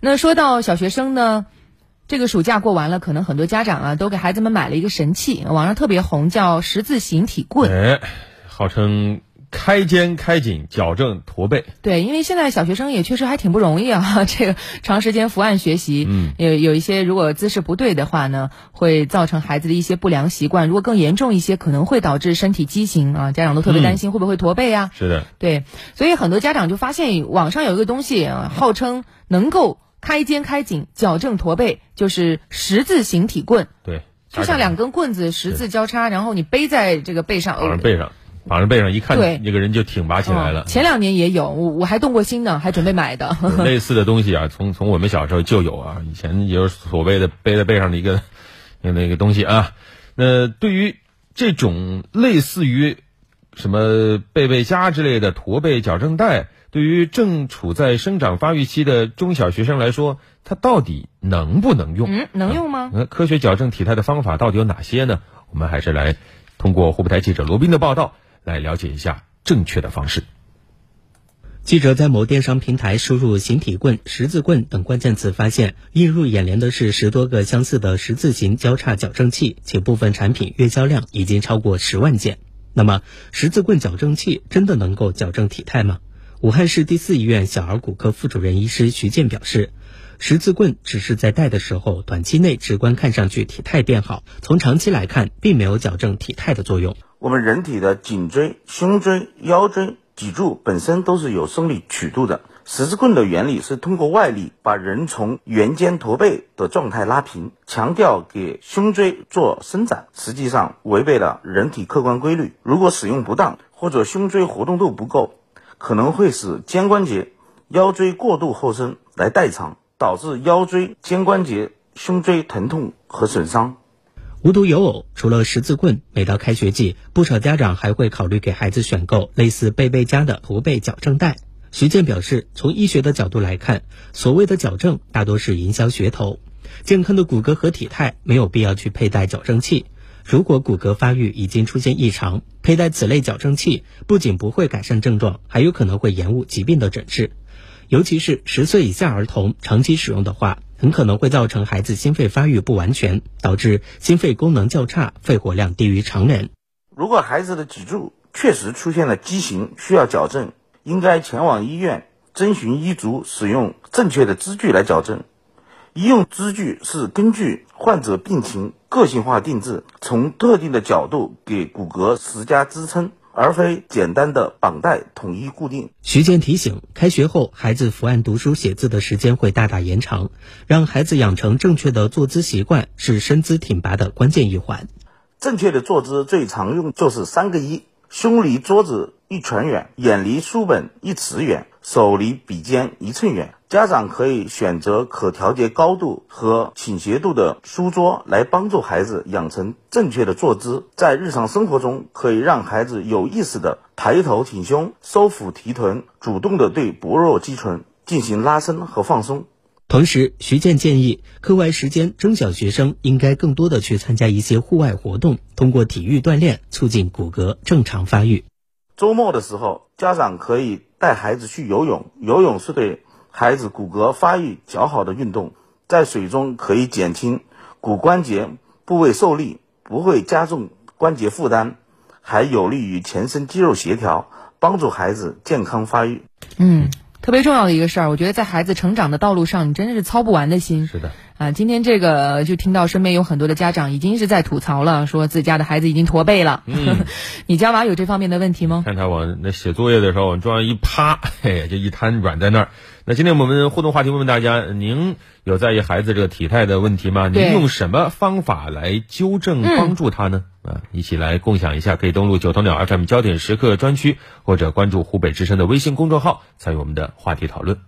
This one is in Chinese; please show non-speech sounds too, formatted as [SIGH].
那说到小学生呢，这个暑假过完了，可能很多家长啊都给孩子们买了一个神器，网上特别红，叫十字形体棍。哎，号称开肩开颈，矫正驼背。对，因为现在小学生也确实还挺不容易啊，[LAUGHS] 这个长时间伏案学习，嗯，有有一些如果姿势不对的话呢，会造成孩子的一些不良习惯。如果更严重一些，可能会导致身体畸形啊，家长都特别担心会不会驼背呀、是的，对，所以很多家长就发现网上有一个东西，啊号称能够开肩开颈、矫正驼背，就是十字形体棍，对，就像两根棍子十字交叉，然后你背在这个背上，绑上背上，绑上背上，一看对那个人就挺拔起来了哦。前两年也有，我我还动过心呢，还准备买的。[LAUGHS] 类似的东西啊，从从我们小时候就有啊，以前也有所谓的背在背上的一个那那个东西啊。那对于这种类似于什么背背佳之类的驼背矫正带，对于正处在生长发育期的中小学生来说，它到底能不能用？嗯，能用吗？那科学矫正体态的方法到底有哪些呢？我们还是来通过湖北台记者罗斌的报道来了解一下正确的方式。记者在某电商平台输入“形体棍”“十字棍”等关键词，发现映入眼帘的是十多个相似的十字形交叉矫正器，且部分产品月销量已经超过十万件。那么，十字棍矫正器真的能够矫正体态吗？武汉市第四医院小儿骨科副主任医师徐健表示，十字棍只是在戴的时候短期内直观看上去体态变好，从长期来看，并没有矫正体态的作用。我们人体的颈椎、胸椎、腰椎、脊柱本身都是有生理曲度的。十字棍的原理是通过外力把人从圆肩驼背的状态拉平，强调给胸椎做伸展，实际上违背了人体客观规律。如果使用不当，或者胸椎活动度不够，可能会使肩关节、腰椎过度后伸来代偿，导致腰椎、肩关节、胸椎疼痛和损伤。无独有偶，除了十字棍，每到开学季，不少家长还会考虑给孩子选购类似贝贝佳的驼背矫正带。徐健表示，从医学的角度来看，所谓的矫正大多是营销噱头。健康的骨骼和体态没有必要去佩戴矫正器。如果骨骼发育已经出现异常，佩戴此类矫正器不仅不会改善症状，还有可能会延误疾病的诊治。尤其是十岁以下儿童长期使用的话，很可能会造成孩子心肺发育不完全，导致心肺功能较差，肺活量低于常人。如果孩子的脊柱确实出现了畸形，需要矫正，应该前往医院征询医嘱，使用正确的支具来矫正。医用支具是根据患者病情个性化定制，从特定的角度给骨骼施加支撑，而非简单的绑带统一固定。徐健提醒，开学后孩子伏案读书写字的时间会大大延长，让孩子养成正确的坐姿习惯是身姿挺拔的关键一环。正确的坐姿最常用就是三个一：胸离桌子一拳远，眼离书本一尺远，手离笔尖一寸远。家长可以选择可调节高度和倾斜度的书桌来帮助孩子养成正确的坐姿。在日常生活中，可以让孩子有意识的抬头挺胸、收腹提臀，主动的对薄弱肌群进行拉伸和放松。同时，徐健建议，课外时间中小学生应该更多的去参加一些户外活动，通过体育锻炼促进骨骼正常发育。周末的时候，家长可以带孩子去游泳，游泳是对孩子骨骼发育较好的运动，在水中可以减轻骨关节部位受力，不会加重关节负担，还有利于全身肌肉协调，帮助孩子健康发育。嗯，特别重要的一个事儿，我觉得在孩子成长的道路上，你真的是操不完的心。是的，啊，今天这个就听到身边有很多的家长已经是在吐槽了，说自家的孩子已经驼背了。嗯 [LAUGHS] 你家娃有这方面的问题吗？看他往那写作业的时候往桌上一趴，[LAUGHS] 嘿，就一瘫软在那儿。那今天我们互动话题问问大家：您有在意孩子这个体态的问题吗？您用什么方法来纠正嗯帮助他呢？啊，一起来共享一下。可以登录九头鸟 FM 焦点时刻专区，或者关注湖北之声的微信公众号，参与我们的话题讨论。